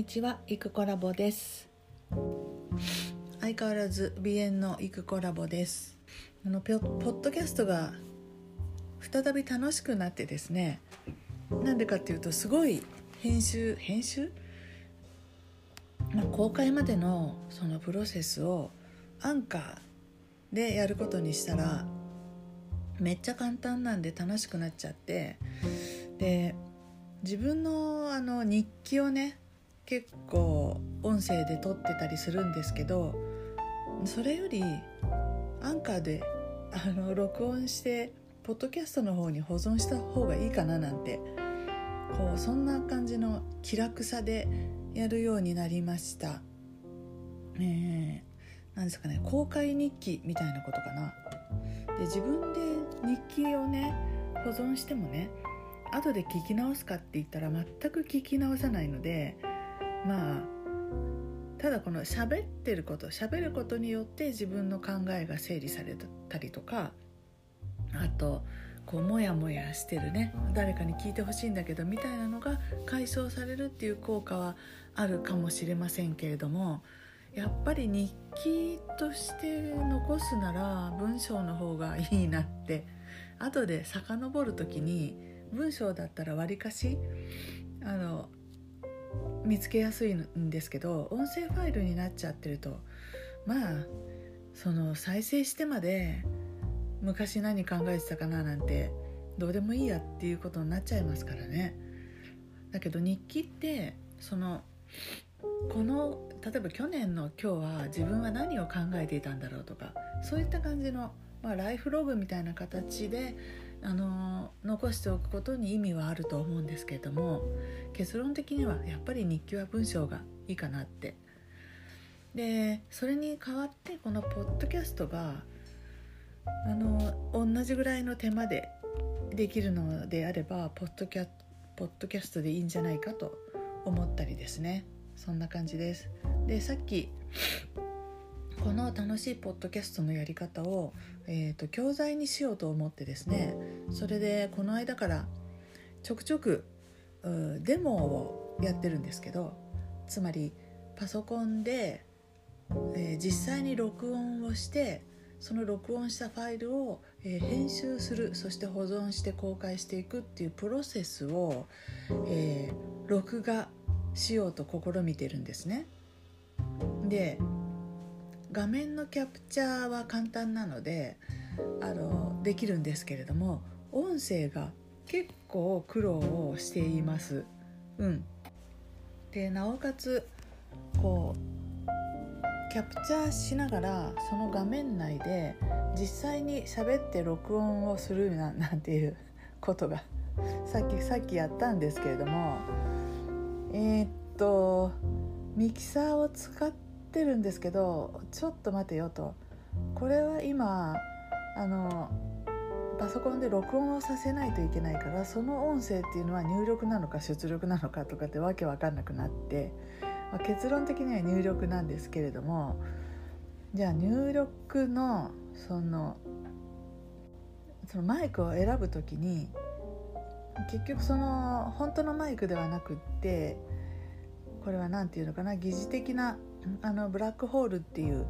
にちは、イクコラボです。相変わらず鼻炎のイクコラボです。あのポポッドキャストが再び楽しくなってですね。なんでかっていうとすごい編集編集、まあ、公開までのそのプロセスをアンカーでやることにしたらめっちゃ簡単なんで楽しくなっちゃってで自分のあの日記をね結構音声で撮ってたりするんですけどそれよりアンカーであの録音してポッドキャストの方に保存した方がいいかななんてこうそんな感じの気楽さでやるようになりました。えー、なんですかね公開日記みたいなことかな。で自分で日記をね保存してもね後で聞き直すかって言ったら全く聞き直さないのでまあただこの喋ってること喋ることによって自分の考えが整理されたりとかあとこうモヤモヤしてるね誰かに聞いてほしいんだけどみたいなのが解消されるっていう効果はあるかもしれませんけれどもやっぱり日記として残すなら文章の方がいいなって。後で遡る時に文章だったらわりかし見つけやすいんですけど音声ファイルになっちゃってるとまあその再生してまで昔何考えてたかななんてどうでもいいやっていうことになっちゃいますからね。だけど日記ってそのこの例えば去年の今日は自分は何を考えていたんだろうとかそういった感じの、まあ、ライフログみたいな形であの残しておくことに意味はあると思うんですけれども結論的にはやっぱり日記は文章がいいかなって。でそれに代わってこのポッドキャストがあの同じぐらいの手間でできるのであればポッドキャポッドキャストでいいんじゃないかと思ったりですね。そんな感じです。でさっきこの楽しいポッドキャストのやり方を、えーと、教材にしようと思ってですねそれでこの間からちょくちょくデモをやってるんですけどつまりパソコンで、えー、実際に録音をしてその録音したファイルを、えー、編集するそして保存して公開していくっていうプロセスを、えー、録画しようと試みてるんですね。で画面のキャプチャーは簡単なのであのできるんですけれども音声が結構苦労をしています。うん、でなおかつこうキャプチャーしながらその画面内で実際に喋って録音をするな なんていうことがさっきさっきやったんですけれどもえー、っとミキサーを使っててるんですけどちょっと待てよと。これは今あのパソコンで録音をさせないといけないからその音声っていうのは入力なのか出力なのかとかってわけわかんなくなって、まあ、結論的には入力なんですけれどもじゃあ入力のそのそのマイクを選ぶ時に結局その本当のマイクではなくってこれは何て言うのかな疑似的なあのブラックホールっていう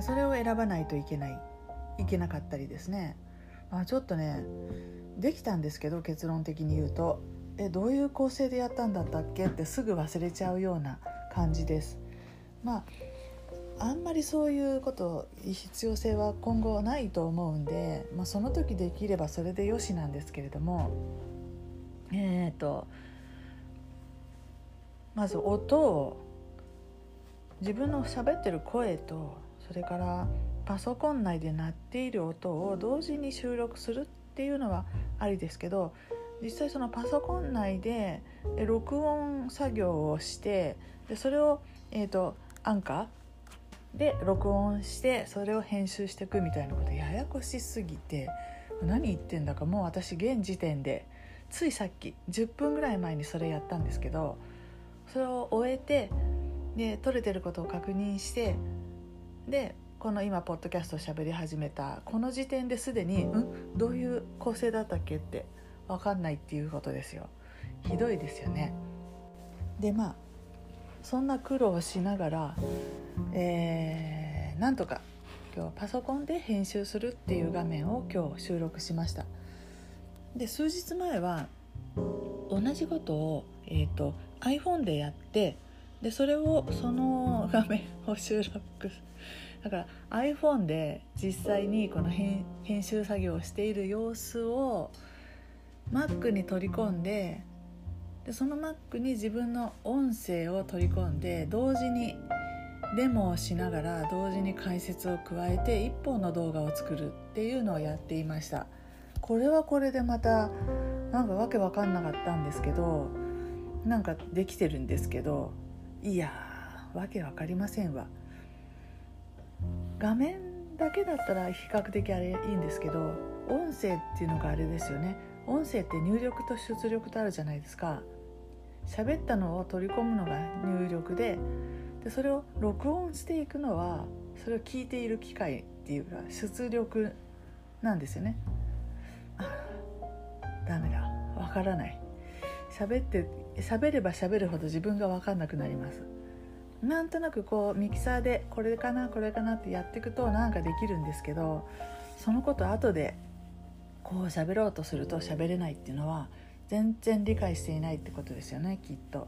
それを選ばないといけないいけなかったりですね、まあ、ちょっとねできたんですけど結論的に言うと。えどういう構成でやったんだったっけ？ってすぐ忘れちゃうような感じです。まああんまりそういうこと必要性は今後ないと思うんで、まあ、その時できればそれでよしなんですけれども。えっ、とまず音を自分の喋ってる声とそれからパソコン内で鳴っている音を同時に収録するっていうのはありですけど実際そのパソコン内で録音作業をしてでそれを、えーと、アンカーで録音してそれを編集していくみたいなことややこしすぎて何言ってんだかもう私現時点でついさっき10分ぐらい前にそれやったんですけどそれを終えてで撮れてることを確認してでこの今ポッドキャストを喋り始めたこの時点ですでにん？どういう構成だったっけって分かんないっていうことですよ。ひどいですよね。でまあそんな苦労をしながら、えー、なんとか今日パソコンで編集するっていう画面を今日収録しました。で数日前は同じことを、えーと、iPhone でやってでそれをその画面を収録だから iPhone で実際にこの編集作業をしている様子を Mac に取り込んででその Mac に自分の音声を取り込んで同時にデモをしながら同時に解説を加えて1本の動画を作るっていうのをやっていました。これはこれでまたなんかわけわかんなかったんですけどなんかできてるんですけどいやわけわかりませんわ。画面だけだったら比較的あれいいんですけど音声っていうのがあれですよね。音声って入力と出力とあるじゃないですか。喋ったのを取り込むのが入力ででそれを録音していくのはそれを聞いている機械っていうか出力なんですよね。あダメだ。わからない。喋って喋れば喋るほど自分が分かんなくなりますなんとなくこうミキサーでこれかなこれかなってやっていくとなんかできるんですけどそのこと後でこう喋ろうとすると喋れないっていうのは全然理解していないってことですよねきっと。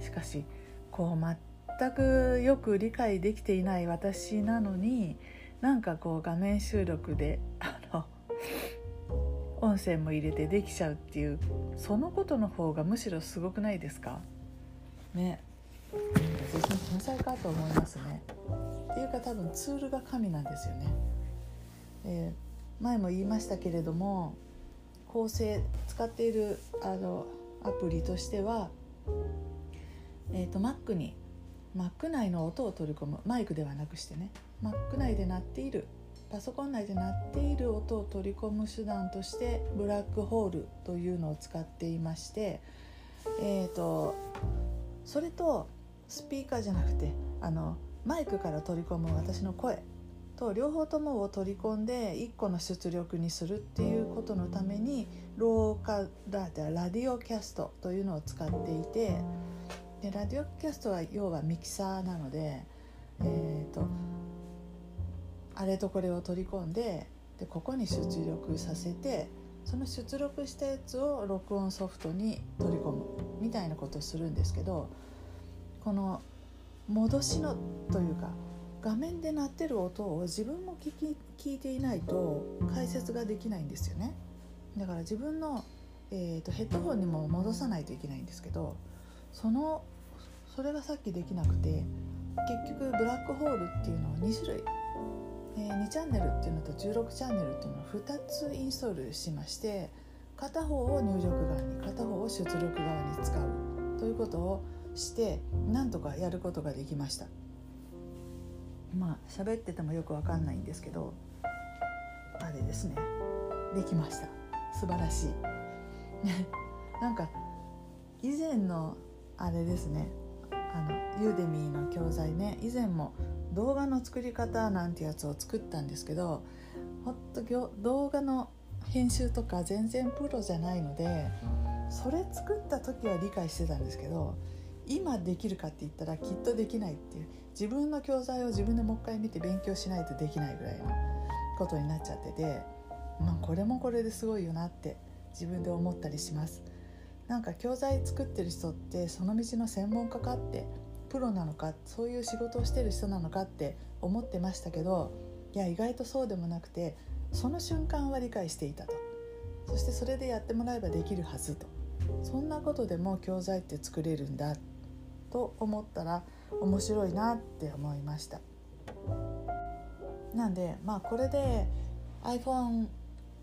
しかしこう全くよく理解できていない私なのになんかこう画面収録であの音声も入れてできちゃうっていうそのことの方がむしろすごくないですか？ね。私の天才かと思いますね。っていうか多分ツールが神なんですよね、えー、前も言いましたけれども構成使っているあのアプリとしては、えーと、Mac に Mac 内の音を取り込む。マイクではなくしてね。Mac 内で鳴っているパソコン内で鳴っている音を取り込む手段としてブラックホールというのを使っていまして、えーと、それとスピーカーじゃなくてあのマイクから取り込む私の声と両方ともを取り込んで1個の出力にするっていうことのためにローカララディオキャストというのを使っていてでラディオキャストは要はミキサーなので、えーと、あれとこれを取り込んででここに出力させてその出力したやつを録音ソフトに取り込むみたいなことをするんですけどこの戻しのというか画面で鳴ってる音を自分も聞き聞いていないと解説ができないんですよね。だから自分の、えーと、ヘッドホンにも戻さないといけないんですけどそのそれがさっきできなくて結局ブラックホールっていうのを2種類、えー、2チャンネルっていうのと16チャンネルっていうのを2つインストールしまして片方を入力側に片方を出力側に使うということをしてなんとかやることができました。まあ喋っててもよくわかんないんですけどあれですね。できました。素晴らしい。なんか以前のあれですね。あのユーデミーの教材ね。以前も動画の作り方なんてやつを作ったんですけどほんと動画の編集とか全然プロじゃないのでそれ作った時は理解してたんですけど今できるかって言ったらきっとできないっていう自分の教材を自分でもう一回見て勉強しないとできないぐらいのことになっちゃってて、まあ、これもこれですごいよなって自分で思ったりします。なんか教材作ってる人ってその道の専門家かってプロなのかそういう仕事をしてる人なのかって思ってましたけどいや意外とそうでもなくてその瞬間は理解していたと。そしてそれでやってもらえばできるはずと。そんなことでも教材って作れるんだと思ったら面白いなって思いました。なんでまあこれで iPhone,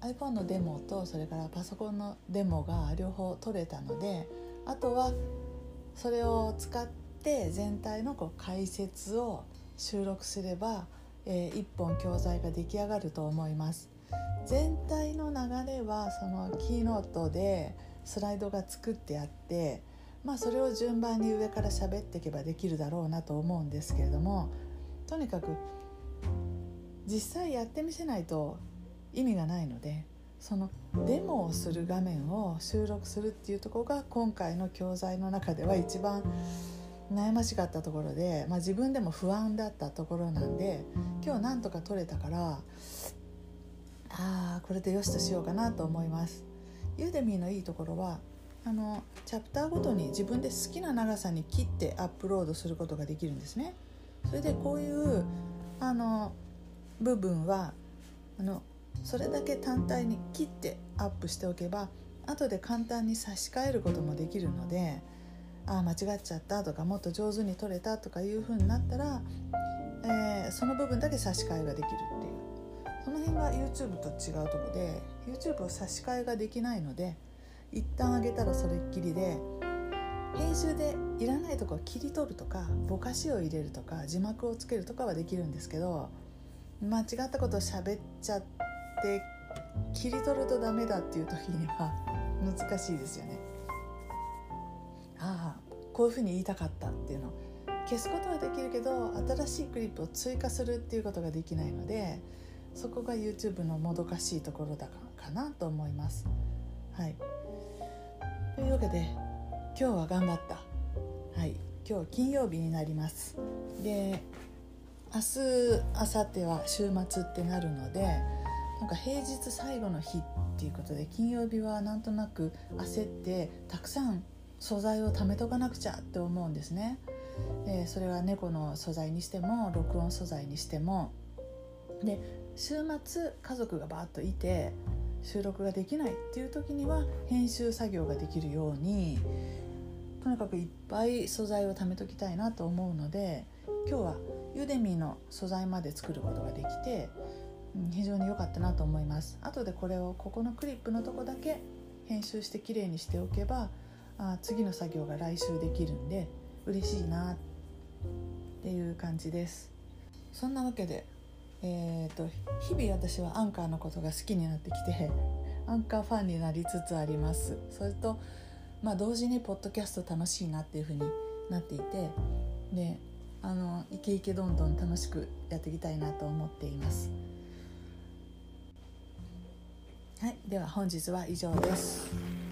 iPhone のデモとそれからパソコンのデモが両方取れたのであとはそれを使って全体のこう解説を収録すれば、えー、1本教材が出来上がると思います。全体の流れはそのキーノートでスライドが作ってあってまあそれを順番に上から喋っていけばできるだろうなと思うんですけれどもとにかく実際やってみせないと意味がないのでそのデモをする画面を収録するっていうとこが今回の教材の中では一番悩ましかったところで、まあ、自分でも不安だったところなんで今日なんとか撮れたからああこれでよしとしようかなと思います。ユーデミーのいいところはあのチャプターごとに自分で好きな長さに切ってアップロードすることができるんですね。それでこういうあの部分はあのそれだけ単体に切ってアップしておけば後で簡単に差し替えることもできるのであ間違っちゃったとかもっと上手に撮れたとかいう風になったら、えー、その部分だけ差し替えができるっていうその辺が YouTube と違うとこで YouTube を差し替えができないので一旦上げたらそれっきりで編集でいらないところ切り取るとかぼかしを入れるとか字幕をつけるとかはできるんですけど間違ったことを喋っちゃって切り取るとダメだっていう時には難しいですよね。ああこういうふうに言いたかったっていうの消すことはできるけど新しいクリップを追加するっていうことができないのでそこが YouTube のもどかしいところだかなと思います。はい、というわけで今日は頑張った。はい、今日金曜日になります。で明日明後日は週末ってなるのでなんか平日最後の日っていうことで金曜日はなんとなく焦ってたくさん素材を貯めとかなくちゃって思うんですね。でそれは猫の素材にしても録音素材にしてもで週末家族がバーッといて収録ができないっていう時には編集作業ができるようにとにかくいっぱい素材を貯めときたいなと思うので今日はユデミの素材まで作ることができてうん非常に良かったなと思います後でこれをここのクリップのとこだけ編集してきれいにしておけばあ次の作業が来週できるんで嬉しいなっていう感じです。そんなわけでえーと、日々私はアンカーのことが好きになってきてアンカーファンになりつつあります。それと、まあ、同時にポッドキャスト楽しいなっていうふうになっていてであのイケイケどんどん楽しくやっていきたいなと思っています。はいでは本日は以上です。